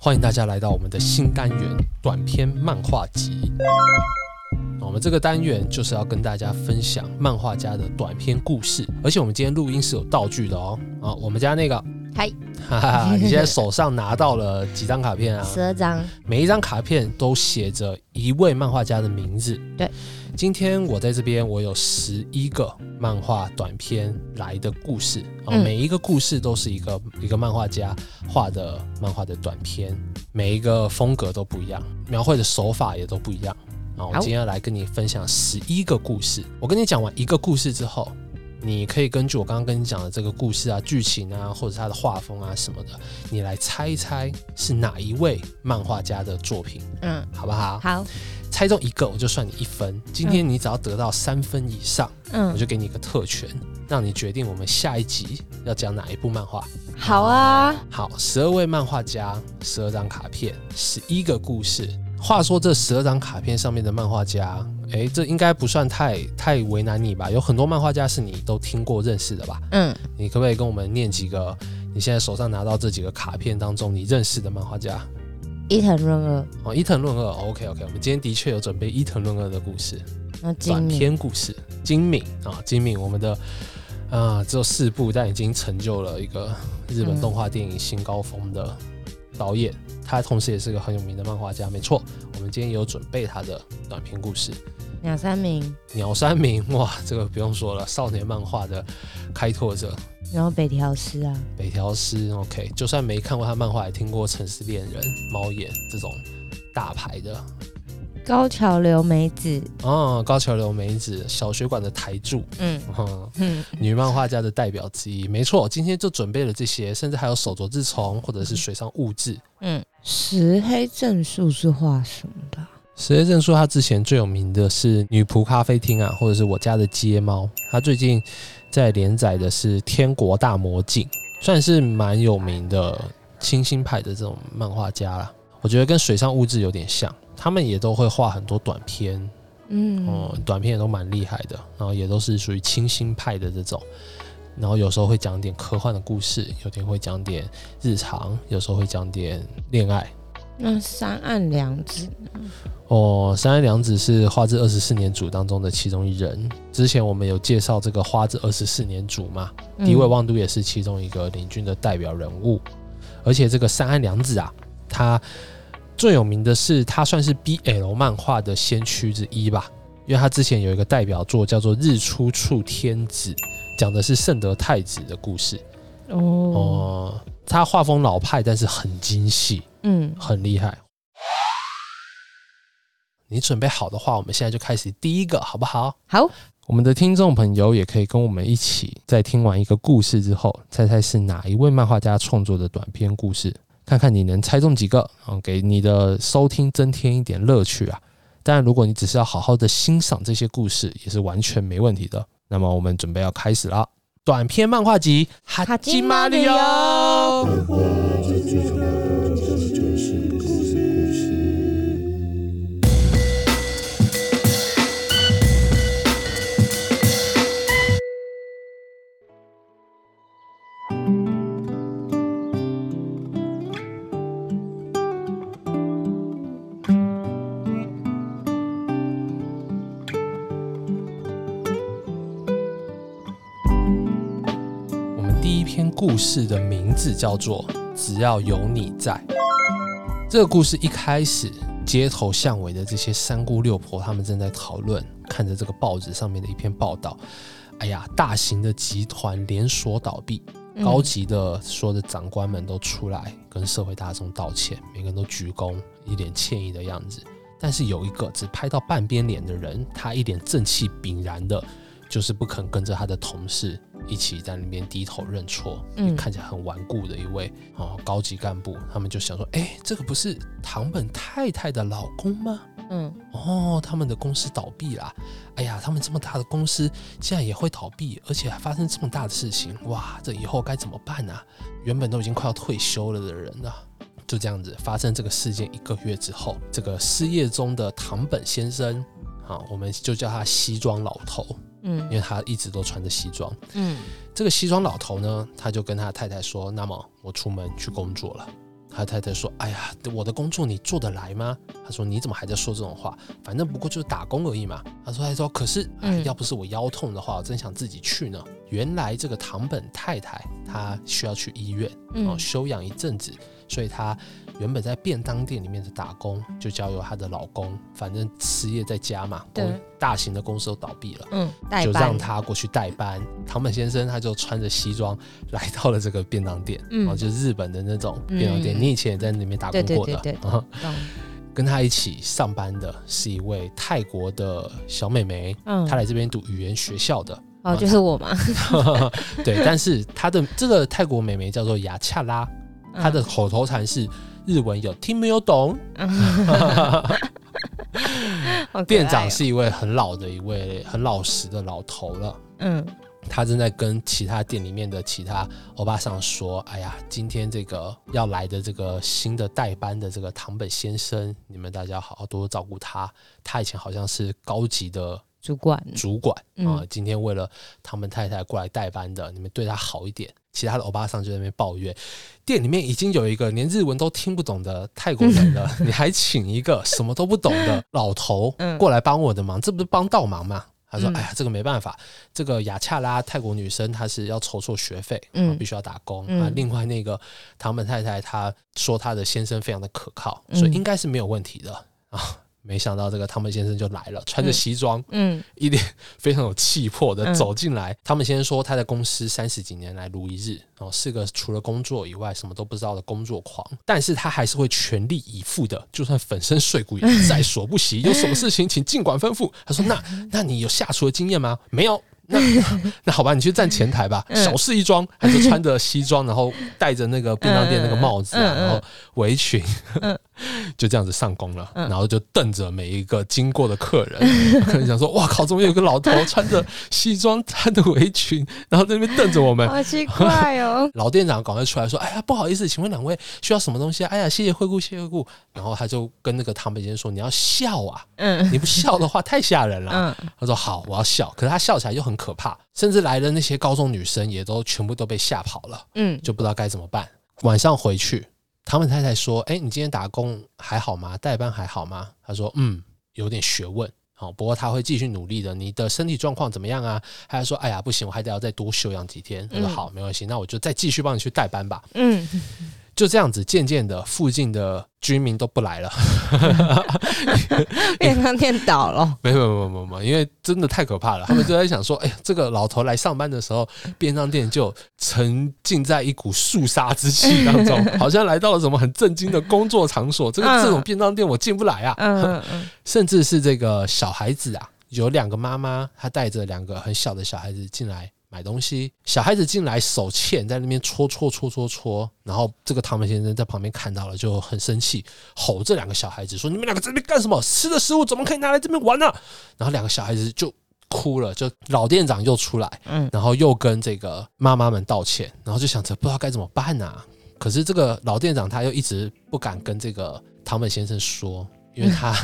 欢迎大家来到我们的新单元短篇漫画集。我们这个单元就是要跟大家分享漫画家的短篇故事，而且我们今天录音是有道具的哦。啊，我们家那个，嗨，哈哈，你现在手上拿到了几张卡片啊？十二张，每一张卡片都写着一位漫画家的名字。对，今天我在这边，我有十一个漫画短片来的故事啊，嗯每一个故事都是一个一个漫画家画的漫画的短片，每一个风格都不一样，描绘的手法也都不一样。啊，我今天要来跟你分享十一个故事。我跟你讲完一个故事之后，你可以根据我刚刚跟你讲的这个故事啊、剧情啊，或者是它的画风啊什么的，你来猜一猜是哪一位漫画家的作品，嗯，好不好？好，猜中一个我就算你一分。今天你只要得到三分以上，嗯我嗯，就给你一个特权，让你决定我们下一集要讲哪一部漫画。好啊，好，十二位漫画家，十二张卡片，十一个故事。话说这十二张卡片上面的漫画家，诶，这应该不算太太为难你吧？有很多漫画家是你都听过认识的吧？嗯，你可不可以跟我们念几个你现在手上拿到这几个卡片当中你认识的漫画家？伊藤润二，哦，伊藤润二，OK OK，我们今天的确有准备伊藤润二的故事，然后金短，篇故事，精敏。啊，精敏，我们的啊只有四部，但已经成就了一个日本动画电影新高峰的导演，他同时也是个很有名的漫画家，没错，我们今天也有准备他的短篇故事。鸟山明，鸟山明，哇，这个不用说了，少年漫画的开拓者，然后北条司啊，北条司，OK，就算没看过他漫画，也听过《城市猎人》、猫眼这种大牌的。高桥留美子，哦，高桥留美子，小学馆的台柱，嗯嗯，嗯，女漫画家的代表之一。没错，今天就准备了这些，甚至还有手镯治虫或者是水上物质。嗯，石黑正树是画什么的啊？石黑正说他之前最有名的是女仆咖啡厅啊，或者是我家的街猫。他最近在连载的是《天国大魔镜》，算是蛮有名的清新派的这种漫画家啦。我觉得跟水上物质有点像，他们也都会画很多短片，嗯，哦、短片也都蛮厉害的，然后也都是属于清新派的这种，然后有时候会讲点科幻的故事，有点会讲点日常，有时候会讲点恋爱。那三岸良子，哦，三岸良子是花之二十四年组当中的其中一人。之前我们有介绍这个花之二十四年组嘛，嗯迪尾望都也是其中一个领军的代表人物。而且这个三岸良子啊，他最有名的是他算是 BL 漫画的先驱之一吧，因为他之前有一个代表作叫做《日出处天子》，讲的是圣德太子的故事。哦，哦，他画风老派，但是很精细，嗯，很厉害。你准备好的话，我们现在就开始第一个，好不好？好，我们的听众朋友也可以跟我们一起，在听完一个故事之后，猜猜是哪一位漫画家创作的短篇故事，看看你能猜中几个，啊，给你的收听增添一点乐趣啊。当然，如果你只是要好好的欣赏这些故事，也是完全没问题的。那么，我们准备要开始啦。短篇漫画集《哈基基马里马里奥事的名字叫做《只要有你在》。这个故事一开始，街头巷尾的这些三姑六婆，他们正在讨论，看着这个报纸上面的一篇报道。哎呀，大型的集团连锁倒闭，嗯高级的所有的长官们都出来跟社会大众道歉，每个人都鞠躬，一脸歉意的样子。但是有一个只拍到半边脸的人，他一脸正气凛然的，就是不肯跟着他的同事一起在那边低头认错，嗯看起来很顽固的一位哦高级干部。他们就想说，哎，这个不是唐本太太的老公吗？嗯哦，他们的公司倒闭啦！哎呀，他们这么大的公司竟然也会倒闭，而且还发生这么大的事情，哇，这以后该怎么办啊？原本都已经快要退休了的人啊，就这样子发生这个事件一个月之后，这个失业中的唐本先生好，我们就叫他西装老头，因嗯为他一直都穿着西装。嗯这个西装老头呢，他就跟他太太说：“那么我出门去工作了。”他太太说：“哎呀，我的工作你做得来吗？”他说：“你怎么还在说这种话？反正不过就是打工而已嘛。”他说：“他说可是，哎，嗯要不是我腰痛的话，我真想自己去呢。原来这个堂本太太她需要去医院哦嗯休养一阵子，所以她原本在便当店里面的打工就交由她的老公，反正失业在家嘛，公大型的公司都倒闭了。”嗯，就班让他过去代班。堂本先生他就穿着西装来到了这个便当店，嗯哦，就是日本的那种便当店。嗯你以前也在那边打工过的，对对啊懂跟他一起上班的是一位泰国的小妹妹，嗯她来这边读语言学校的，哦，就是我嘛，对，但是她的这个泰国妹妹叫做雅恰拉，嗯她的口头禅是日文有听没有懂。店长是一位很老的一位很老实的老头了。嗯他正在跟其他店里面的其他欧巴桑说：“哎呀，今天这个要来的这个新的代班的这个堂本先生，你们大家好好多多照顾他。他以前好像是高级的主管主管啊、嗯今天为了堂本太太过来代班的，你们对他好一点。”其他的欧巴桑就在那边抱怨，店里面已经有一个连日文都听不懂的泰国人了，你还请一个什么都不懂的老头嗯过来帮我的忙，这不是帮倒忙吗？他说：“嗯哎呀，这个没办法，这个雅恰拉泰国女生她是要筹措学费，嗯啊，必须要打工、嗯啊。另外那个唐本太太她说她的先生非常的可靠，嗯所以应该是没有问题的啊。没想到这个汤姆先生就来了，穿着嗯西装，嗯一脸 非常有气魄的嗯走进来。汤姆先生说他在公司三十几年来如一日，哦，是个除了工作以外什么都不知道的工作狂，但是他还是会全力以赴的，就算粉身碎骨也在所不惜。有什么事情请尽管吩咐。他说：“那那你有下厨的经验吗？没有。”那 那好吧，你去站前台吧，嗯小事一桩，还是穿着西装，然后戴着那个便当店那个帽子然后围裙，嗯就这样子上工了，嗯然后就瞪着每一个经过的客人，客人想说：“哇靠，怎么有个老头穿着西装、穿着围裙，然后在那边瞪着我们？”好奇怪哦，老店长赶快出来说：“哎呀，不好意思，请问两位需要什么东西啊？哎呀，谢谢惠顾，谢谢惠顾。”然后他就跟那个唐北先生说：“你要笑啊，嗯你不笑的话太吓人了。嗯 他说：“好，我要笑。”可是他笑起来又很可怕，甚至来的那些高中女生也都全部都被吓跑了。嗯就不知道该怎么办。晚上回去，唐本太太说：“哎，你今天打工还好吗？代班还好吗？”他说：“嗯，有点学问。好，不过他会继续努力的。你的身体状况怎么样啊？”他还说：“哎呀，不行，我还得要再多休养几天。”他说：“嗯好，没关系，那我就再继续帮你去代班吧。嗯，”就这样子，渐渐的，附近的居民都不来了。便当店倒了，没有没有没有没有没，因为真的太可怕了。他们就在想说，哎呀，这个老头来上班的时候，便当店就沉浸在一股肃杀之气当中，好像来到了什么很震惊的工作场所。这个嗯这种便当店 我进不来啊，嗯嗯嗯甚至是这个小孩子啊，有两个妈妈，她带着两个很小的小孩子进来。买东西，小孩子进来手欠，在那边戳戳戳戳戳，然后这个唐本先生在旁边看到了，就很生气，吼这两个小孩子说：“你们两个在这边干什么？吃的食物怎么可以拿来这边玩呢、然后两个小孩子就哭了，就老店长又出来，嗯。然后又跟这个妈妈们道歉，然后就想着不知道该怎么办呐、可是这个老店长他又一直不敢跟这个唐本先生说，因为他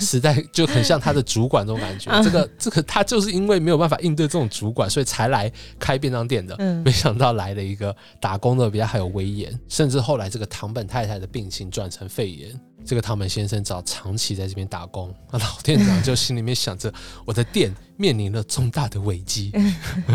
实在就很像他的主管这种感觉。这个这个他就是因为没有办法应对这种主管，所以才来开便当店的。嗯没想到来了一个打工的比较还有威严，甚至后来这个唐本太太的病情转成肺炎，这个唐本先生只好长期在这边打工。那老店长就心里面想着，我的店面临了重大的危机。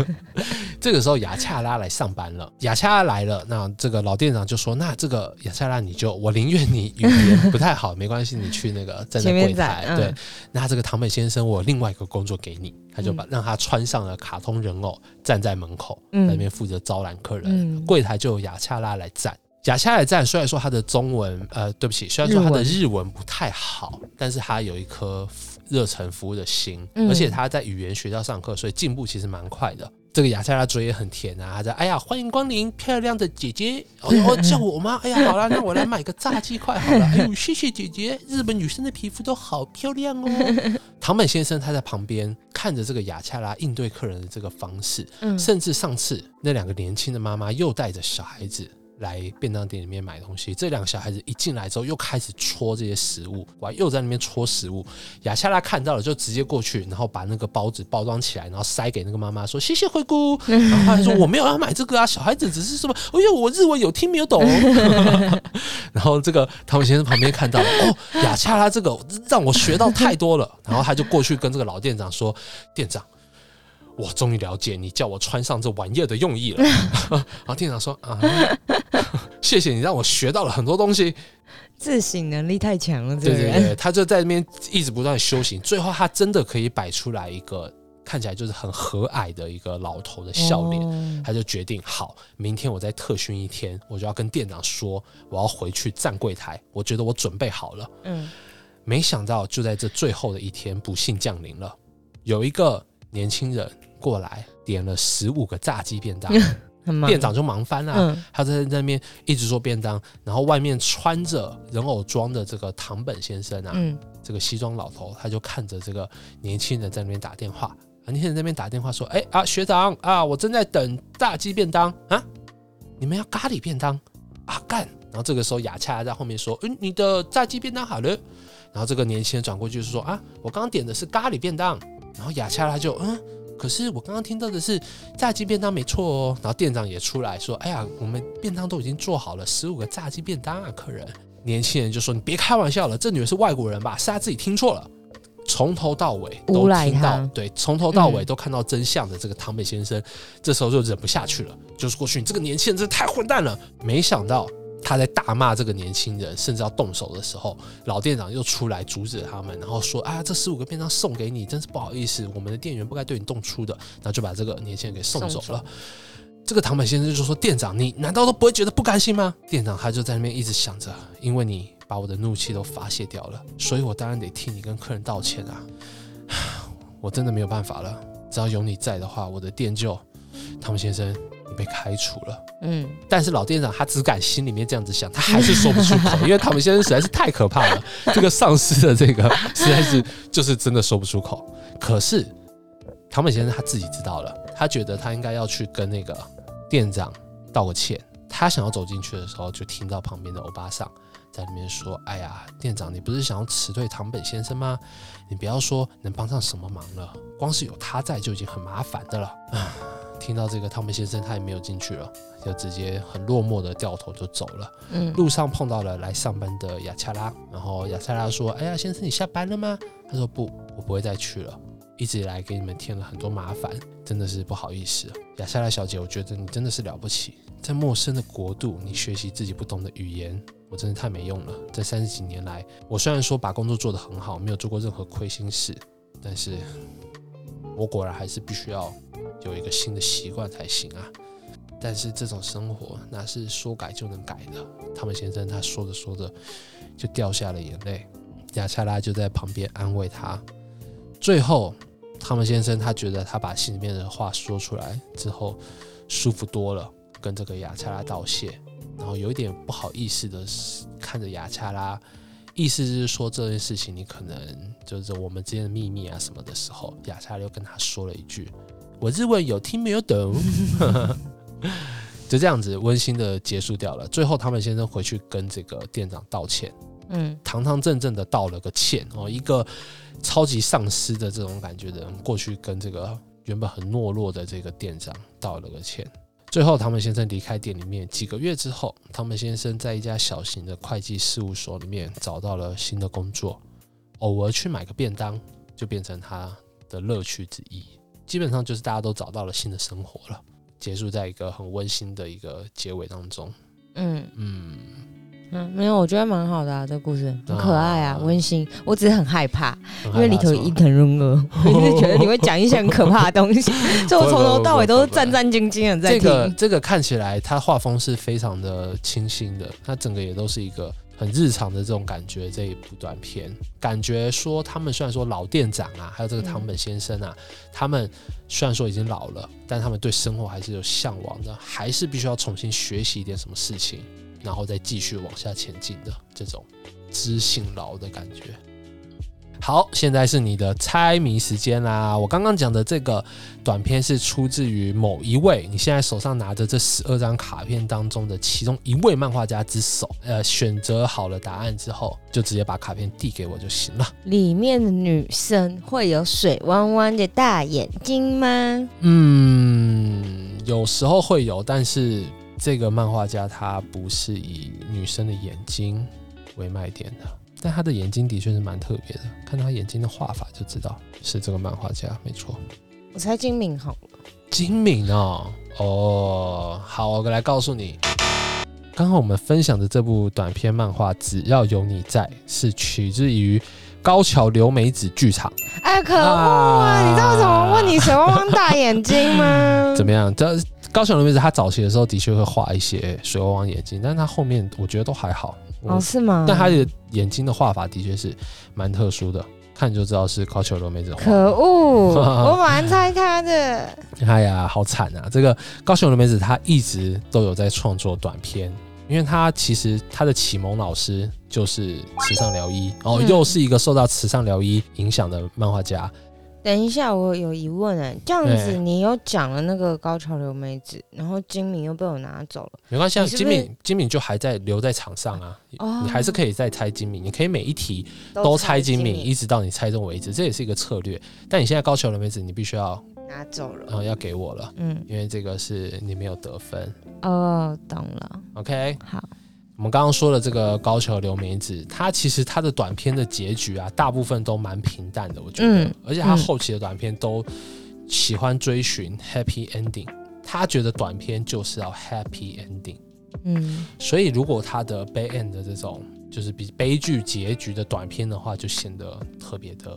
这个时候雅恰拉来上班了，雅恰拉来了，那这个老店长就说：“那这个雅恰拉你就我宁愿你语言不太好，没关系，你去那个站在柜台。嗯对，那这个唐本先生，我有另外一个工作给你，他就把让他穿上了卡通人偶，站在门口，在那边负责招揽客人。嗯柜台就有雅恰拉来站。雅恰拉来站，虽然说他的中文，呃，对不起，虽然说他的日文不太好，但是他有一颗热忱服务的心，嗯而且他在语言学校上课，所以进步其实蛮快的。这个雅恰拉嘴也很甜啊，他在哎呀，欢迎光临，漂亮的姐姐，哦 哦叫我吗？哎呀，好了，那我来买个炸鸡块好了。哎呦，谢谢姐姐，日本女生的皮肤都好漂亮哦。唐本先生他在旁边看着这个雅恰拉应对客人的这个方式，嗯甚至上次那两个年轻的妈妈又带着小孩子来便当店里面买东西。这两个小孩子一进来之后，又开始戳这些食物，我又在那边戳食物。雅夏拉看到了，就直接过去，然后把那个包子包装起来，然后塞给那个妈妈说：“谢谢灰姑。”然后他说：“我没有要买这个啊，小孩子只是什么？哎呦，我日文有听没有懂。” 然后这个汤姆先生旁边看到了，哦，雅夏拉这个让我学到太多了。然后他就过去跟这个老店长说：“店长。”我终于了解你叫我穿上这玩意儿的用意了。然后店长说：“啊，谢谢你让我学到了很多东西。”自省能力太强了，对对对，他就在那边一直不断修行，最后他真的可以摆出来一个看起来就是很和蔼的一个老头的笑脸。他就决定，好，明天我再特训一天，我就要跟店长说，我要回去站柜台。我觉得我准备好了。嗯，没想到就在这最后的一天，不幸降临了，有一个年轻人。过来点了十五个炸鸡便当，店长就忙翻了。他在那边一直做便当，然后外面穿着人偶装的这个唐本先生啊，这个西装老头，他就看着这个年轻人在那边打电话。年轻人那边打电话说：“哎啊，学长啊，我正在等炸鸡便当啊，你们要咖喱便当啊干。”然后这个时候雅恰在后面说：“嗯，你的炸鸡便当好了。”然后这个年轻人转过去就说：“啊，我刚刚点的是咖喱便当。”然后雅恰他就嗯。可是我刚刚听到的是炸鸡便当没错哦，然后店长也出来说：“哎呀，我们便当都已经做好了，十五个炸鸡便当啊，客人。”年轻人就说：“你别开玩笑了，这女人是外国人吧？是她自己听错了。”从头到尾都听到，对，从头到尾都看到真相的这个唐美先生，这时候就忍不下去了，就是过去：“你这个年轻人真的太混蛋了！”没想到。他在大骂这个年轻人，甚至要动手的时候，老店长又出来阻止他们，然后说：“啊，这十五个便当送给你，真是不好意思，我们的店员不该对你动粗的。”然后就把这个年轻人给送走了。这个唐本先生就说：“店长，你难道都不会觉得不甘心吗？”店长他就在那边一直想着：“因为你把我的怒气都发泄掉了，所以我当然得替你跟客人道歉啊！我真的没有办法了，只要有你在的话，我的店就……唐本先生。”被开除了，嗯，但是老店长他只敢心里面这样子想，他还是说不出口，因为唐本先生实在是太可怕了，这个上司的这个 实在是就是真的说不出口。可是唐本先生他自己知道了，他觉得他应该要去跟那个店长道个歉。他想要走进去的时候，就听到旁边的欧巴桑在里面说：“哎呀，店长，你不是想要辞退唐本先生吗？你不要说能帮上什么忙了，光是有他在就已经很麻烦的了。”啊。听到这个，汤姆先生他也没有进去了，就直接很落寞的掉头就走了。嗯，路上碰到了来上班的雅恰拉，然后雅恰拉说：“哎呀，先生你下班了吗？”他说：“不，我不会再去了。一直以来给你们添了很多麻烦，真的是不好意思。”雅恰拉小姐，我觉得你真的是了不起，在陌生的国度，你学习自己不懂的语言，我真的太没用了。这三十几年来，我虽然说把工作做得很好，没有做过任何亏心事，但是我果然还是必须要。有一个新的习惯才行啊！但是这种生活哪是说改就能改的？汤姆先生他说着说着就掉下了眼泪，亚恰拉就在旁边安慰他。最后，汤姆先生他觉得他把心里面的话说出来之后舒服多了，跟这个亚恰拉道谢，然后有一点不好意思的看着亚恰拉，意思是说这件事情你可能就是我们之间的秘密啊什么的时候，亚恰拉又跟他说了一句。我日文有听没有懂，就这样子温馨的结束掉了。最后，他们先生回去跟这个店长道歉，嗯，堂堂正正的道了个歉哦。一个超级丧尸的这种感觉的人，过去跟这个原本很懦弱的这个店长道了个歉。最后，他们先生离开店里面几个月之后，他们先生在一家小型的会计事务所里面找到了新的工作，偶尔去买个便当，就变成他的乐趣之一。基本上就是大家都找到了新的生活了，结束在一个很温馨的一个结尾当中。嗯嗯嗯，没有，我觉得蛮好的啊，这个故事很可爱啊，温馨。我只是很害怕，因为里头伊藤润二，我一直觉得你会讲一些很可怕的东西，所以我从头到尾都是战战兢兢的在听。这个这个看起来，他画风是非常的清新的，他整个也都是一个。很日常的这种感觉，这一部短片，感觉说他们虽然说老店长啊，还有这个唐本先生啊，他们虽然说已经老了，但他们对生活还是有向往的，还是必须要重新学习一点什么事情，然后再继续往下前进的这种知性老的感觉。好，现在是你的猜谜时间啦！我刚刚讲的这个短片是出自于某一位，你现在手上拿着这十二张卡片当中的其中一位漫画家之手。呃，选择好了答案之后，就直接把卡片递给我就行了。里面的女生会有水汪汪的大眼睛吗？嗯，有时候会有，但是这个漫画家他不是以女生的眼睛为卖点的。但他的眼睛的确是蛮特别的，看他眼睛的画法就知道是这个漫画家，没错。我猜金敏好了。金敏哦，哦，好，我来告诉你，刚刚我们分享的这部短篇漫画《只要有你在》是取自于高桥留美子剧场。哎，可恶啊！你知道怎么问你水汪汪大眼睛吗？怎么样？这高桥留妹子她早期的时候的确会画一些水汪汪眼睛，但是他后面我觉得都还好。哦，是吗？但她的眼睛的画法的确是蛮特殊的，看就知道是高桥留妹子画。可恶！我蛮猜她的。哎呀，好惨啊！这个高桥留妹子她一直都有在创作短片，因为他其实他的启蒙老师就是慈上疗一，哦，又是一个受到慈上疗一影响的漫画家。等一下，我有疑问哎，这样子你又讲了那个高桥留美子，然后金敏又被我拿走了，没关系，啊，金敏金敏就还在留在场上啊，你还是可以再猜金敏，你可以每一题都猜金敏，一直到你猜中为止，这也是一个策略。但你现在高桥留美子，你必须要拿走了，然后要给我了，嗯，因为这个是你没有得分。哦，懂了，OK，好。我们刚刚说的这个高桥留美子，她其实她的短片的结局啊，大部分都蛮平淡的，我觉得。而且她后期的短片都喜欢追寻 happy ending，她觉得短片就是要 happy ending。嗯。所以如果她的 bad end 的这种就是比悲剧结局的短片的话，就显得特别的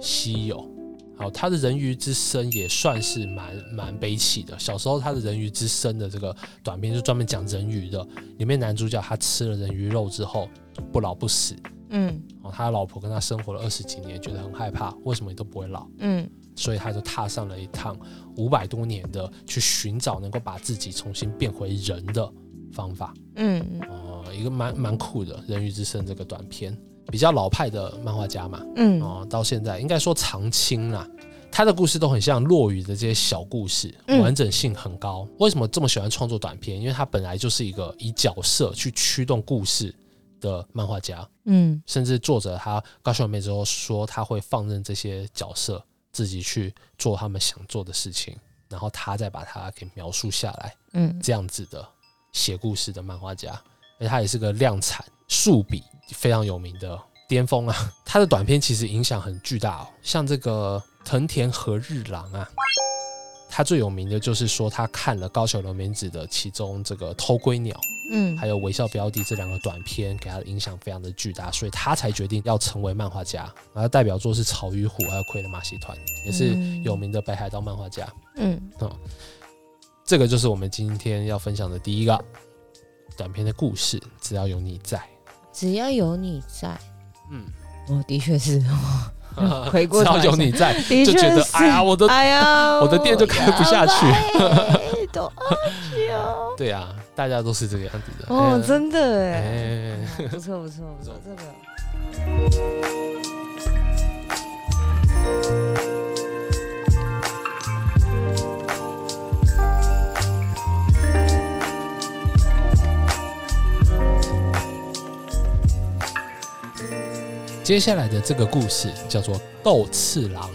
稀有。好，他的人鱼之声也算是蛮蛮悲戚的。小时候他的人鱼之声的这个短片就专门讲人鱼的，里面男主角他吃了人鱼肉之后不老不死，嗯，哦，他的老婆跟他生活了二十几年，觉得很害怕，为什么你都不会老，嗯，所以他就踏上了一趟五百多年的去寻找能够把自己重新变回人的方法，嗯，哦，一个蛮蛮酷的人鱼之声这个短片。比较老派的漫画家嘛，嗯，哦，到现在应该说长青啦，他的故事都很像落雨的这些小故事，完整性很高。为什么这么喜欢创作短片？因为他本来就是一个以角色去驱动故事的漫画家，嗯，甚至作者他高桥美之后说他会放任这些角色自己去做他们想做的事情，然后他再把它给描述下来，嗯，这样子的写故事的漫画家，而他也是个量产数笔。非常有名的巅峰啊，他的短片其实影响很巨大哦。像这个藤田和日郎啊，他最有名的就是说他看了高桥留美子的其中这个偷窥鸟，嗯，还有微笑标的这两个短片，给他的影响非常的巨大，所以他才决定要成为漫画家。然后代表作是草与虎，还有傀儡马戏团，也是有名的北海道漫画家。嗯，哦，这个就是我们今天要分享的第一个短片的故事。只要有你在。只要有你在，嗯，我，的确是，回过头有你在，就觉得哎呀，我的哎呀，我的店就开不下去，多 对啊，大家都是这个样子的，哦，真的哎，不错不错不错，这个。接下来的这个故事叫做《豆次郎》，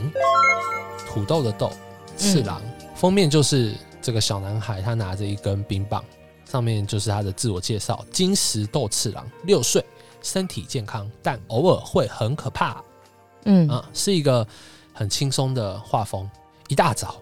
土豆的豆，次郎。封面就是这个小男孩，他拿着一根冰棒，上面就是他的自我介绍：金石豆次郎，六岁，身体健康，但偶尔会很可怕。嗯啊，是一个很轻松的画风。一大早，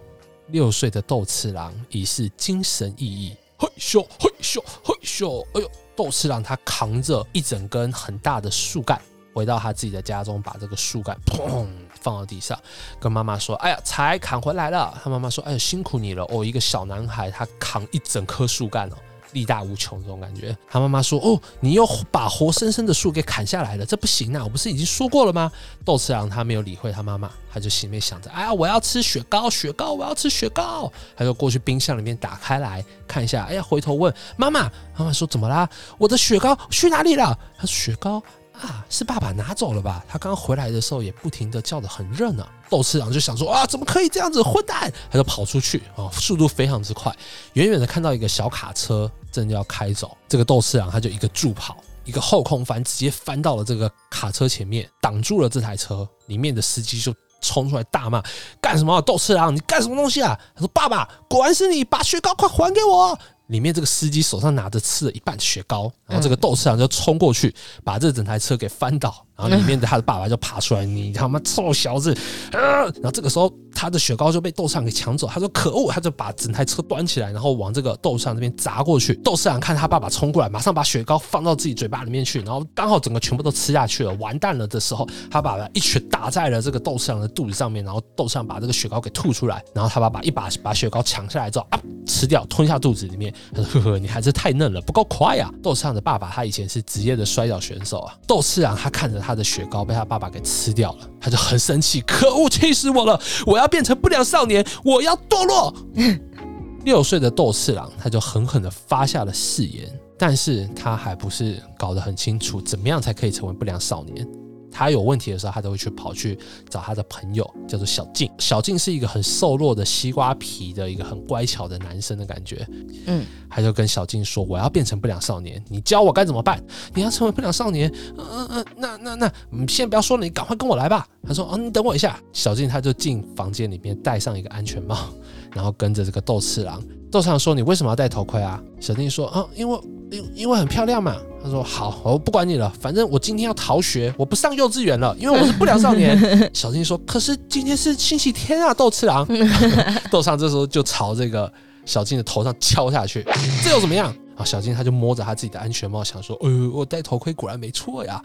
六岁的豆次郎已是精神奕奕，嘿咻嘿咻嘿咻，哎呦，豆次郎他扛着一整根很大的树干。回到他自己的家中，把这个树干砰放到地上，跟妈妈说：“哎呀，才砍回来了。”他妈妈说：“哎呀，辛苦你了哦，一个小男孩他扛一整棵树干哦，力大无穷这种感觉。”他妈妈说：“哦，你又把活生生的树给砍下来了，这不行啊！我不是已经说过了吗？”豆次郎他没有理会他妈妈，他就心里面想着：“哎呀，我要吃雪糕，雪糕，我要吃雪糕。”他就过去冰箱里面打开来看一下，哎呀，回头问妈妈，妈妈说：“怎么啦？我的雪糕去哪里了？”他说：“雪糕。”啊，是爸爸拿走了吧？他刚回来的时候也不停的叫的很热闹。斗次郎就想说啊，怎么可以这样子，混蛋！他就跑出去啊，速度非常之快，远远的看到一个小卡车正要开走，这个斗次郎他就一个助跑，一个后空翻，直接翻到了这个卡车前面，挡住了这台车。里面的司机就冲出来大骂：干什么？斗次郎，你干什么东西啊？他说：爸爸，果然是你，把雪糕快还给我！里面这个司机手上拿着吃了一半雪糕，然后这个斗士郎就冲过去，把这整台车给翻倒，然后里面的他的爸爸就爬出来，你他妈臭小子！啊然后这个时候他的雪糕就被斗士长给抢走，他说可恶，他就把整台车端起来，然后往这个斗士长这边砸过去。斗士长看他爸爸冲过来，马上把雪糕放到自己嘴巴里面去，然后刚好整个全部都吃下去了，完蛋了的时候，他爸爸一拳打在了这个斗士长的肚子上面，然后斗士长把这个雪糕给吐出来，然后他爸爸一把把雪糕抢下来之后啊，吃掉吞下肚子里面。他说：“呵呵，你还是太嫩了，不够快啊。”斗次郎的爸爸他以前是职业的摔跤选手啊。斗次郎他看着他他的雪糕被他爸爸给吃掉了，他就很生气，可恶，气死我了！我要变成不良少年，我要堕落。六岁的斗次郎他就狠狠的发下了誓言，但是他还不是搞得很清楚怎么样才可以成为不良少年。他有问题的时候，他都会去跑去找他的朋友，叫做小静。小静是一个很瘦弱的西瓜皮的一个很乖巧的男生的感觉。嗯，他就跟小静说：“我要变成不良少年，你教我该怎么办？你要成为不良少年，嗯嗯嗯，那那那，你先不要说了，你赶快跟我来吧。”他说：“哦，你等我一下。”小静他就进房间里面戴上一个安全帽，然后跟着这个斗次郎。斗次郎说：“你为什么要戴头盔啊？”小静说：“啊，因为因因为很漂亮嘛。”他说：“好，我不管你了，反正我今天要逃学，我不上幼稚园了，因为我是不良少年。” 小静说：“可是今天是星期天啊，斗次郎。” 斗次郎这时候就朝这个小静的头上敲下去，这又怎么样？啊，小静他就摸着他自己的安全帽，想说：“呃，我戴头盔果然没错呀。”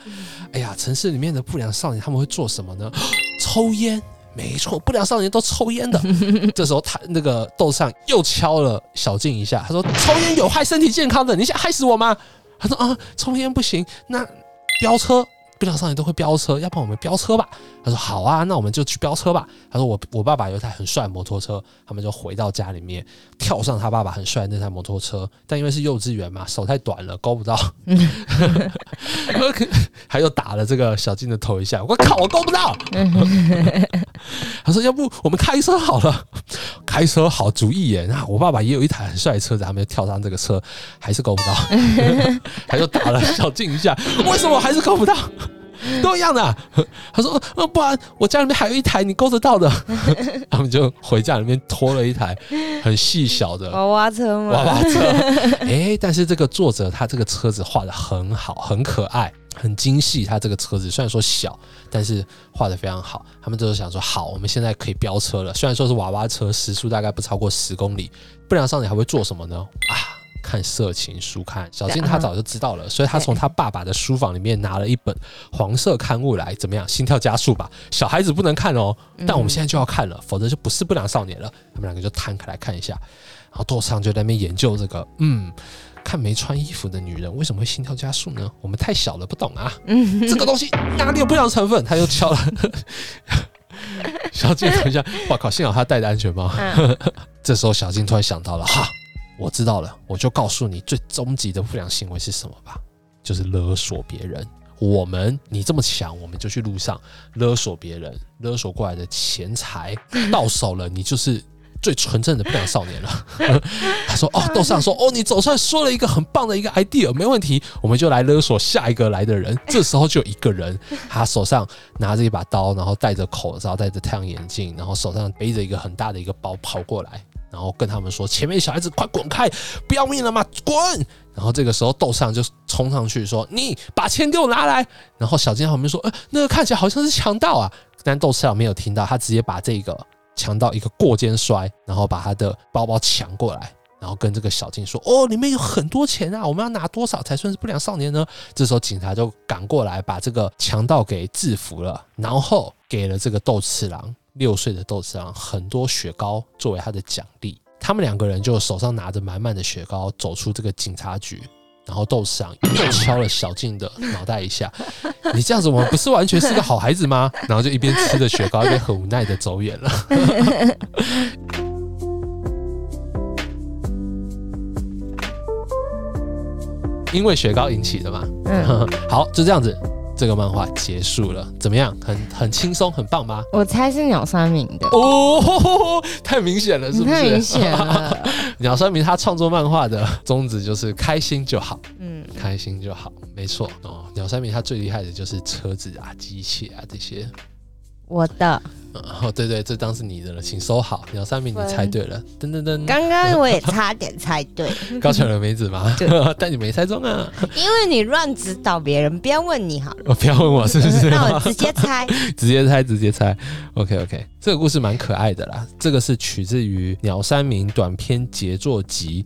哎呀，城市里面的不良少年他们会做什么呢？抽烟。没错，不良少年都抽烟的。这时候他那个斗上又敲了小静一下，他说：“抽烟有害身体健康的，你想害死我吗？”他说：“啊，抽烟不行，那飙车。”不良少年都会飙车，要不我们飙车吧？他说好啊，那我们就去飙车吧。他说我我爸爸有一台很帅的摩托车，他们就回到家里面，跳上他爸爸很帅的那台摩托车。但因为是幼稚园嘛，手太短了，勾不到。还又打了这个小静的头一下，我靠，我勾不到。他说要不我们开车好了，开车好主意耶。那我爸爸也有一台很帅的车子，他们就跳上这个车，还是勾不到。他就打了小静一下，为什么还是勾不到？都一样的，他说：“呃，不然我家里面还有一台你够得到的。”他们就回家里面拖了一台很细小的娃娃车嘛，娃娃车。哎，但是这个作者他这个车子画的很好，很可爱，很精细。他这个车子虽然说小，但是画的非常好。他们就是想说，好，我们现在可以飙车了。虽然说是娃娃车，时速大概不超过十公里。不良少年还会做什么呢？啊！看色情书看，小金他早就知道了，所以他从他爸爸的书房里面拿了一本黄色刊物来，怎么样？心跳加速吧，小孩子不能看哦，但我们现在就要看了，否则就不是不良少年了。他们两个就摊开来看一下，然后多上就在那边研究这个，嗯，看没穿衣服的女人为什么会心跳加速呢？我们太小了，不懂啊，这个东西哪里有不良成分？他又敲了，小金等一下，我靠，幸好他戴着安全帽。这时候小金突然想到了，哈。我知道了，我就告诉你最终极的不良行为是什么吧，就是勒索别人。我们你这么强，我们就去路上勒索别人，勒索过来的钱财到手了，你就是最纯正的不良少年了。他说：“哦，豆上说哦，你总算说了一个很棒的一个 idea，没问题，我们就来勒索下一个来的人。”这时候就一个人，他手上拿着一把刀，然后戴着口罩，戴着太阳眼镜，然后手上背着一个很大的一个包跑过来。然后跟他们说：“前面小孩子快滚开，不要命了吗？滚！”然后这个时候斗上就冲上去说：“你把钱给我拿来。”然后小金旁边说：“呃，那个看起来好像是强盗啊。”但斗次郎没有听到，他直接把这个强盗一个过肩摔，然后把他的包包抢过来，然后跟这个小金说：“哦，里面有很多钱啊，我们要拿多少才算是不良少年呢？”这时候警察就赶过来把这个强盗给制服了，然后给了这个斗次郎。六岁的豆次郎很多雪糕作为他的奖励，他们两个人就手上拿着满满的雪糕走出这个警察局，然后豆次郎又敲了小静的脑袋一下：“你这样子，我们不是完全是个好孩子吗？”然后就一边吃着雪糕，一边很无奈的走远了。因为雪糕引起的嘛。嗯，好，就这样子。这个漫画结束了，怎么样？很很轻松，很棒吗？我猜是鸟山明的哦，太明显了，是不是？太明显了。鸟山明他创作漫画的宗旨就是开心就好，嗯，开心就好，没错哦。鸟山明他最厉害的就是车子啊、机器啊这些。我的。哦，对对，这当是你的了，请收好。鸟三明，你猜对了，噔噔噔。刚刚我也差点猜对，高桥留美子吗？但你没猜中啊，因为你乱指导别人，不要问你好了，不要问我是不是？那我直接猜，直接猜，直接猜。OK OK，这个故事蛮可爱的啦，这个是取自于鸟山明短篇杰作集，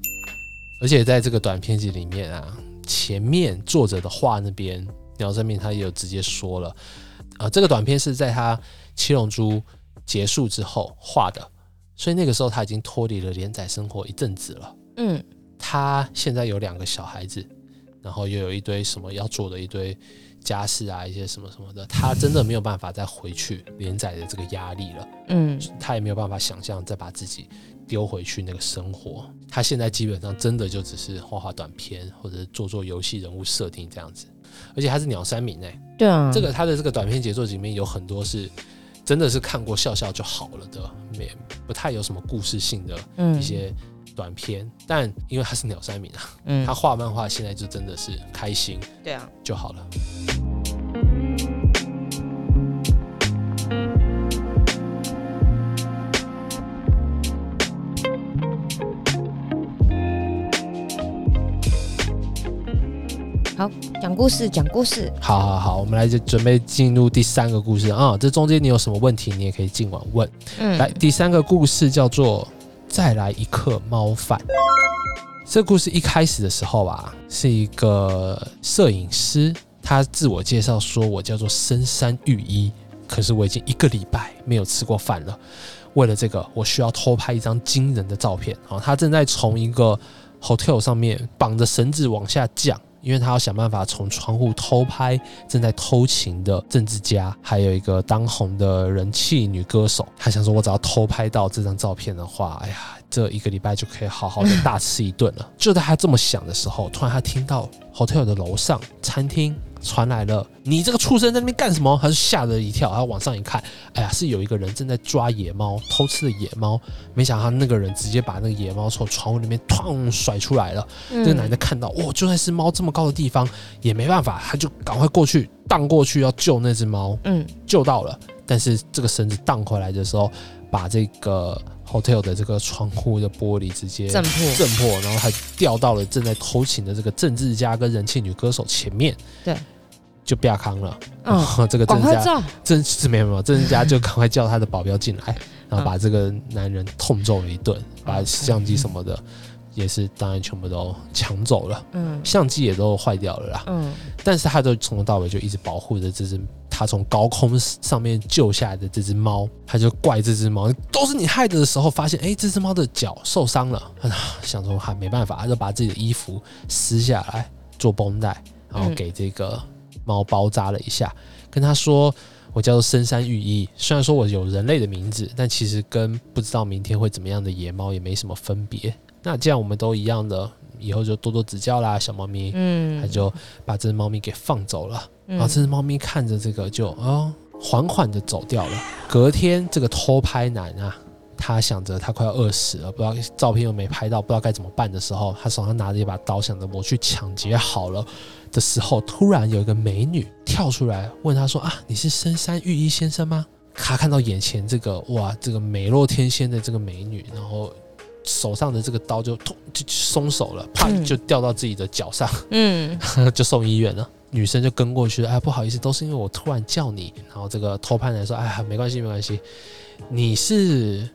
而且在这个短篇集里面啊，前面作者的话那边，鸟山明他也有直接说了，啊，这个短片是在他。七龙珠结束之后画的，所以那个时候他已经脱离了连载生活一阵子了。嗯，他现在有两个小孩子，然后又有一堆什么要做的一堆家事啊，一些什么什么的，他真的没有办法再回去连载的这个压力了。嗯，他也没有办法想象再把自己丢回去那个生活。他现在基本上真的就只是画画短片或者做做游戏人物设定这样子，而且他是鸟山明哎，对啊，这个他的这个短片杰作里面有很多是。真的是看过笑笑就好了的，没不太有什么故事性的一些短片，但因为他是鸟山明啊，他画漫画现在就真的是开心，对啊。就好了。好，讲故事，讲故事。好，好，好，我们来就准备进入第三个故事啊。这中间你有什么问题，你也可以尽管问。嗯，来，第三个故事叫做《再来一克猫饭》。这故事一开始的时候啊，是一个摄影师，他自我介绍说：“我叫做深山御医，可是我已经一个礼拜没有吃过饭了。为了这个，我需要偷拍一张惊人的照片。啊，他正在从一个 hotel 上面绑着绳子往下降。”因为他要想办法从窗户偷拍正在偷情的政治家，还有一个当红的人气女歌手。他想说，我只要偷拍到这张照片的话，哎呀，这一个礼拜就可以好好的大吃一顿了。就在他这么想的时候，突然他听到 hotel 的楼上餐厅。传来了，你这个畜生在那边干什么？他就吓了一跳，然后往上一看，哎呀，是有一个人正在抓野猫，偷吃的野猫。没想到那个人直接把那个野猫从窗户里面砰甩出来了。那个男的看到，哇，就算是猫这么高的地方也没办法，他就赶快过去荡过去要救那只猫。嗯，救到了，但是这个绳子荡回来的时候，把这个 hotel 的这个窗户的玻璃直接震破，震破，然后还掉到了正在偷情的这个政治家跟人气女歌手前面。对。就不要扛了，这个郑家郑是没有没有郑家 就赶快叫他的保镖进来，然后把这个男人痛揍了一顿，把相机什么的也是当然全部都抢走了，嗯，相机也都坏掉了啦，嗯，但是他就从头到尾就一直保护着这只他从高空上面救下来的这只猫，他就怪这只猫都是你害的的时候，发现哎这只猫的脚受伤了，想说还没办法，他就把自己的衣服撕下来做绷带，然后给这个。猫包扎了一下，跟他说：“我叫做深山玉一，虽然说我有人类的名字，但其实跟不知道明天会怎么样的野猫也没什么分别。那既然我们都一样的，以后就多多指教啦，小猫咪。”嗯，他就把这只猫咪给放走了。然后这只猫咪看着这个，就啊，缓缓的走掉了。隔天，这个偷拍男啊。他想着他快要饿死了，不知道照片又没拍到，不知道该怎么办的时候，他手上拿着一把刀，想着我去抢劫好了的时候，突然有一个美女跳出来问他说：“啊，你是深山御医先生吗？”他看到眼前这个哇，这个美若天仙的这个美女，然后手上的这个刀就突就松手了，啪就掉到自己的脚上，嗯，就送医院了。女生就跟过去，哎，不好意思，都是因为我突然叫你。然后这个偷拍男说：“哎呀，没关系，没关系，你是。”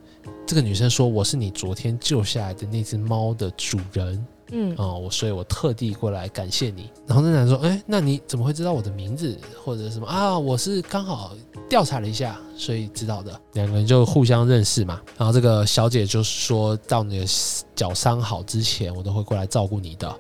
这个女生说：“我是你昨天救下来的那只猫的主人，嗯，哦，我所以，我特地过来感谢你。”然后那男说：“哎，那你怎么会知道我的名字或者什么啊？我是刚好调查了一下，所以知道的。”两个人就互相认识嘛。然后这个小姐就说到：“你的脚伤好之前，我都会过来照顾你的。”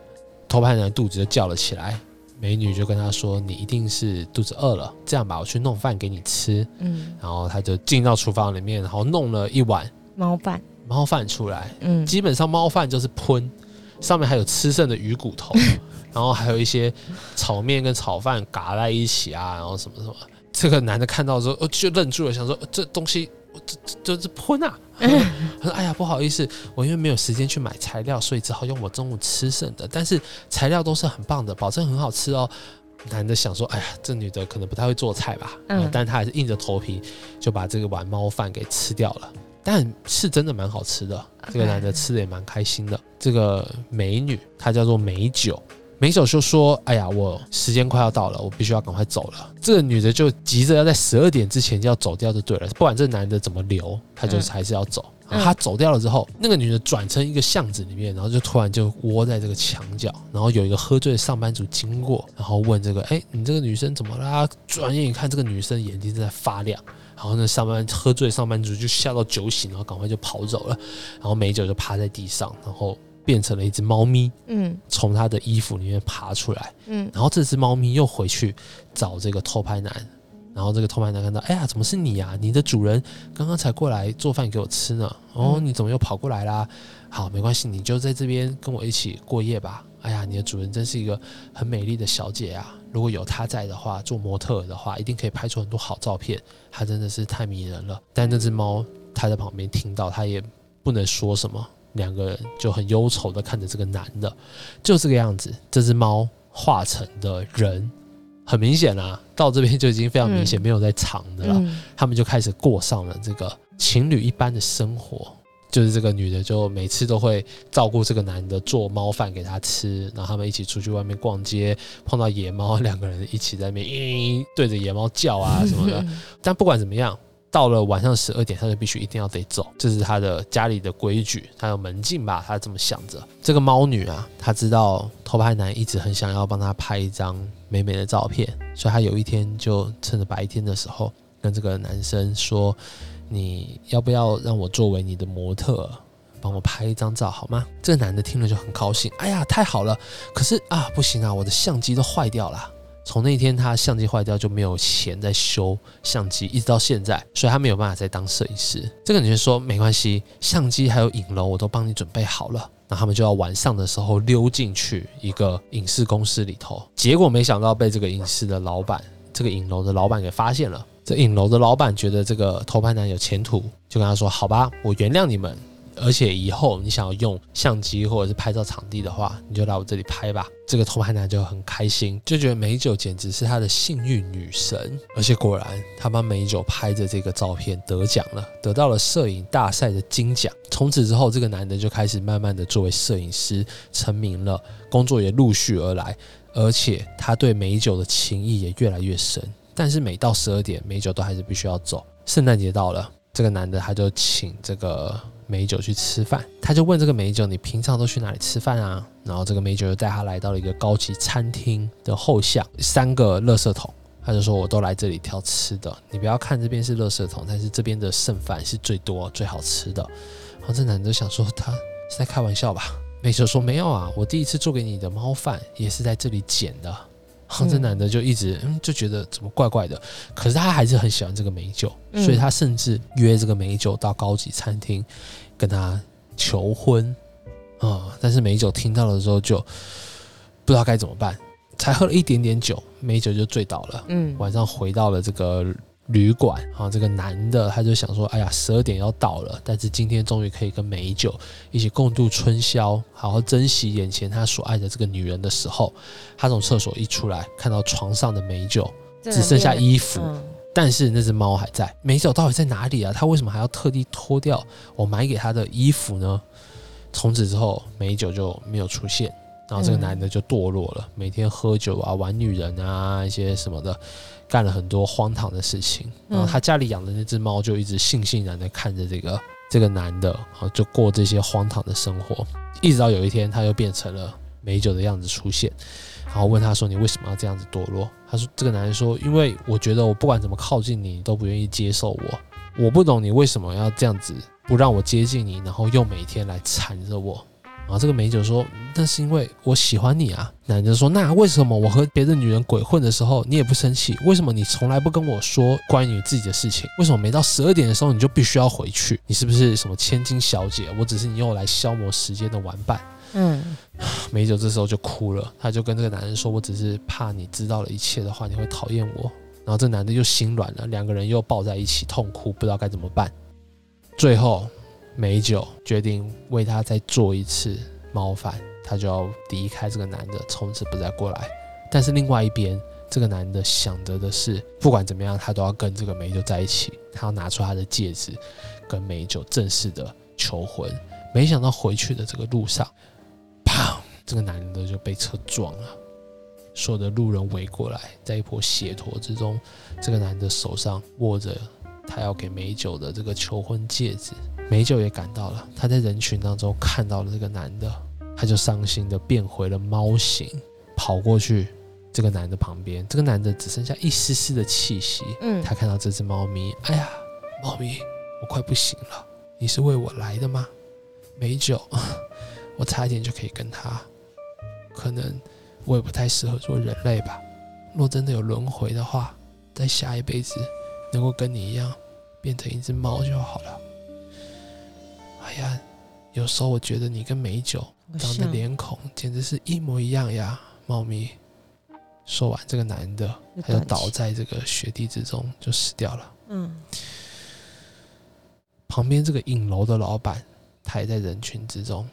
偷拍男肚子就叫了起来，美女就跟他说：“你一定是肚子饿了，这样吧，我去弄饭给你吃。”嗯，然后他就进到厨房里面，然后弄了一碗。猫饭，猫饭出来，嗯，基本上猫饭就是喷，上面还有吃剩的鱼骨头，然后还有一些炒面跟炒饭嘎在一起啊，然后什么什么。这个男的看到之后，就愣住了，想说这东西这这这是喷啊！他说：“哎呀，不好意思，我因为没有时间去买材料，所以只好用我中午吃剩的。但是材料都是很棒的，保证很好吃哦。”男的想说：“哎呀，这女的可能不太会做菜吧？”，但他还是硬着头皮就把这个碗猫饭给吃掉了。但是真的蛮好吃的，这个男的吃的也蛮开心的。这个美女她叫做美酒，美酒就说：“哎呀，我时间快要到了，我必须要赶快走了。”这个女的就急着要在十二点之前就要走掉就对了，不管这男的怎么留，她就还是要走。她走掉了之后，那个女的转成一个巷子里面，然后就突然就窝在这个墙角，然后有一个喝醉的上班族经过，然后问这个：“哎，你这个女生怎么啦？”转眼一看，这个女生眼睛正在发亮。然后那上班喝醉上班族就吓到酒醒，然后赶快就跑走了。然后美酒就趴在地上，然后变成了一只猫咪，嗯，从他的衣服里面爬出来，嗯，然后这只猫咪又回去找这个偷拍男，然后这个偷拍男看到，哎呀，怎么是你呀？你的主人刚刚才过来做饭给我吃呢。哦，你怎么又跑过来啦？好，没关系，你就在这边跟我一起过夜吧。哎呀，你的主人真是一个很美丽的小姐啊！如果有她在的话，做模特的话，一定可以拍出很多好照片。她真的是太迷人了。但那只猫，它在旁边听到，它也不能说什么。两个人就很忧愁的看着这个男的，就这个样子。这只猫化成的人，很明显啊，到这边就已经非常明显，没有在藏的了。他们就开始过上了这个情侣一般的生活。就是这个女的，就每次都会照顾这个男的，做猫饭给他吃，然后他们一起出去外面逛街，碰到野猫，两个人一起在那边对着野猫叫啊什么的。但不管怎么样，到了晚上十二点，他就必须一定要得走，这是他的家里的规矩，他有门禁吧，他这么想着。这个猫女啊，她知道偷拍男一直很想要帮他拍一张美美的照片，所以她有一天就趁着白天的时候，跟这个男生说。你要不要让我作为你的模特，帮我拍一张照好吗？这个男的听了就很高兴，哎呀，太好了！可是啊，不行啊，我的相机都坏掉了。从那天他相机坏掉就没有钱再修相机，一直到现在，所以他没有办法再当摄影师。这个女生说没关系，相机还有影楼我都帮你准备好了。那他们就要晚上的时候溜进去一个影视公司里头，结果没想到被这个影视的老板，这个影楼的老板给发现了。这影楼的老板觉得这个偷拍男有前途，就跟他说：“好吧，我原谅你们，而且以后你想要用相机或者是拍照场地的话，你就来我这里拍吧。”这个偷拍男就很开心，就觉得美酒简直是他的幸运女神。而且果然，他帮美酒拍的这个照片得奖了，得到了摄影大赛的金奖。从此之后，这个男的就开始慢慢的作为摄影师成名了，工作也陆续而来，而且他对美酒的情谊也越来越深。但是每到十二点，美酒都还是必须要走。圣诞节到了，这个男的他就请这个美酒去吃饭。他就问这个美酒：“你平常都去哪里吃饭啊？”然后这个美酒就带他来到了一个高级餐厅的后巷，三个垃圾桶。他就说：“我都来这里挑吃的，你不要看这边是垃圾桶，但是这边的剩饭是最多、最好吃的。”然后这男的想说：“他是在开玩笑吧？”美酒说：“没有啊，我第一次做给你的猫饭也是在这里捡的。”这男的就一直嗯就觉得怎么怪怪的，可是他还是很喜欢这个美酒，所以他甚至约这个美酒到高级餐厅跟他求婚啊！但是美酒听到了之后就不知道该怎么办，才喝了一点点酒，美酒就醉倒了。嗯，晚上回到了这个。旅馆啊，这个男的他就想说，哎呀，十二点要到了，但是今天终于可以跟美酒一起共度春宵，好好珍惜眼前他所爱的这个女人的时候，他从厕所一出来，看到床上的美酒只剩下衣服，但是那只猫还在。美酒到底在哪里啊？他为什么还要特地脱掉我买给他的衣服呢？从此之后，美酒就没有出现，然后这个男的就堕落了，每天喝酒啊，玩女人啊，一些什么的。干了很多荒唐的事情，然后他家里养的那只猫就一直悻悻然的看着这个这个男的，然后，就过这些荒唐的生活，一直到有一天他又变成了美酒的样子出现，然后问他说：“你为什么要这样子堕落？”他说：“这个男人说，因为我觉得我不管怎么靠近你，都不愿意接受我，我不懂你为什么要这样子不让我接近你，然后又每天来缠着我。”然后这个美酒说：“那是因为我喜欢你啊。”男人说：“那为什么我和别的女人鬼混的时候，你也不生气？为什么你从来不跟我说关于自己的事情？为什么每到十二点的时候你就必须要回去？你是不是什么千金小姐？我只是你用来消磨时间的玩伴。”嗯，美酒这时候就哭了，他就跟这个男人说：“我只是怕你知道了一切的话，你会讨厌我。”然后这男的又心软了，两个人又抱在一起痛哭，不知道该怎么办。最后，美酒决定为他再做一次猫饭，他就要离开这个男的，从此不再过来。但是另外一边，这个男的想着的是，不管怎么样，他都要跟这个美酒在一起，他要拿出他的戒指，跟美酒正式的求婚。没想到回去的这个路上，砰！这个男的就被车撞了。所有的路人围过来，在一波血坨之中，这个男的手上握着他要给美酒的这个求婚戒指。美酒也赶到了，他在人群当中看到了这个男的，他就伤心的变回了猫形，跑过去这个男的旁边。这个男的只剩下一丝丝的气息。嗯，他看到这只猫咪，哎呀，猫咪，我快不行了，你是为我来的吗？美酒，我差一点就可以跟他，可能。我也不太适合做人类吧。若真的有轮回的话，在下一辈子能够跟你一样变成一只猫就好了。哎呀，有时候我觉得你跟美酒长的脸孔简直是一模一样呀，猫咪。说完，这个男的他就倒在这个雪地之中，就死掉了。嗯。旁边这个影楼的老板，他也在人群之中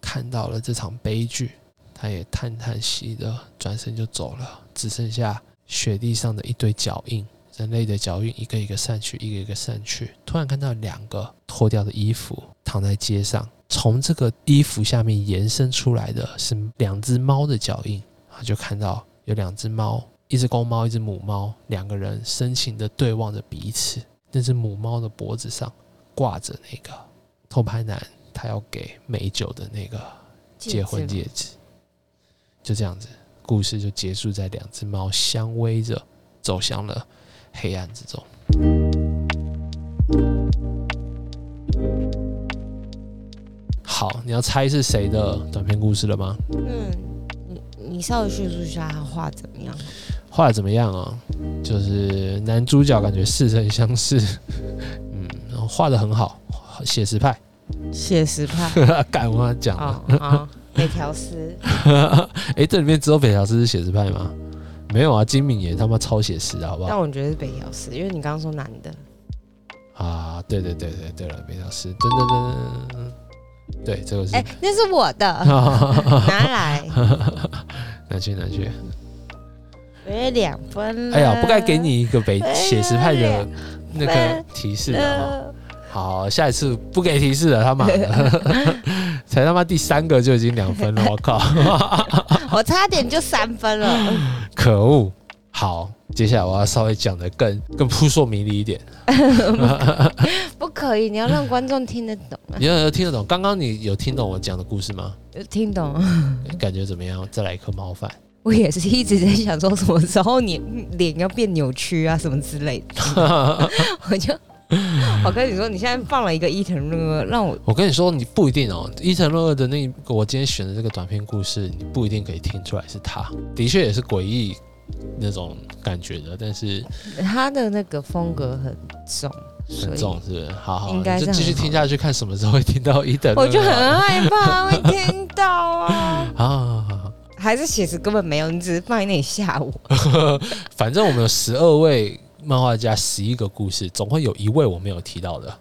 看到了这场悲剧。他也叹叹息的转身就走了，只剩下雪地上的一堆脚印，人类的脚印一个一个散去，一个一个散去。突然看到两个脱掉的衣服躺在街上，从这个衣服下面延伸出来的是两只猫的脚印，他就看到有两只猫，一只公猫，一只母猫，两个人深情的对望着彼此。那只母猫的脖子上挂着那个偷拍男他要给美酒的那个结婚戒指。就这样子，故事就结束在两只猫相偎着走向了黑暗之中。好，你要猜是谁的短篇故事了吗？嗯，你你稍微叙述一下他画怎么样？画的怎么样啊？就是男主角感觉似曾相识，嗯，然后画的很好，写实派，写实派，敢我讲北条司，哎，这里面只有北条司是写实派吗？没有啊，金敏也他妈超写实，好不好？但我觉得是北条司，因为你刚刚说男的。啊，对对对对对了，北条司，噔噔噔噔，对，这个是，哎，那是我的，拿来，拿去拿去，我两分。哎呀，不该给你一个北写实派的那个提示的。好，下一次不给提示了，他妈的，才他妈第三个就已经两分了，我靠！我差点就三分了，可恶！好，接下来我要稍微讲的更更扑朔迷离一点，不可以，你要让观众听得懂，你要听得懂。刚刚你有听懂我讲的故事吗？听懂，感觉怎么样？再来一颗猫饭。我也是一直在想说，什么时候你脸要变扭曲啊，什么之类的，我就。我跟你说，你现在放了一个伊藤润二，让我我跟你说，你不一定哦。伊藤润二的那个我今天选的这个短篇故事，你不一定可以听出来是他。的确也是诡异那种感觉的，但是他的那个风格很重，很重是不是？好好，应该就继续听下去，看什么时候会听到伊藤。我就很害怕会听到啊 好好！还是其实根本没有，你只是放在那里吓我。反正我们有十二位。漫画家十一个故事，总会有一位我没有提到的。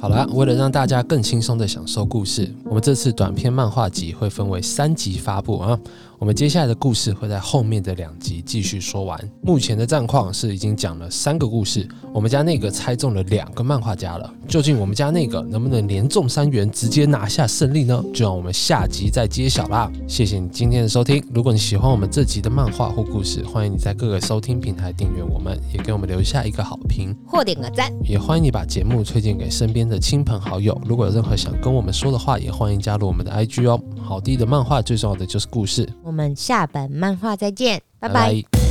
好了，为了让大家更轻松的享受故事，我们这次短篇漫画集会分为三集发布啊。我们接下来的故事会在后面的两集继续说完。目前的战况是已经讲了三个故事，我们家那个猜中了两个漫画家了。究竟我们家那个能不能连中三元，直接拿下胜利呢？就让我们下集再揭晓啦！谢谢你今天的收听。如果你喜欢我们这集的漫画或故事，欢迎你在各个收听平台订阅我们，也给我们留下一个好评或点个赞。也欢迎你把节目推荐给身边的亲朋好友。如果有任何想跟我们说的话，也欢迎加入我们的 IG 哦。好地的漫画最重要的就是故事。我们下本漫画再见，拜拜。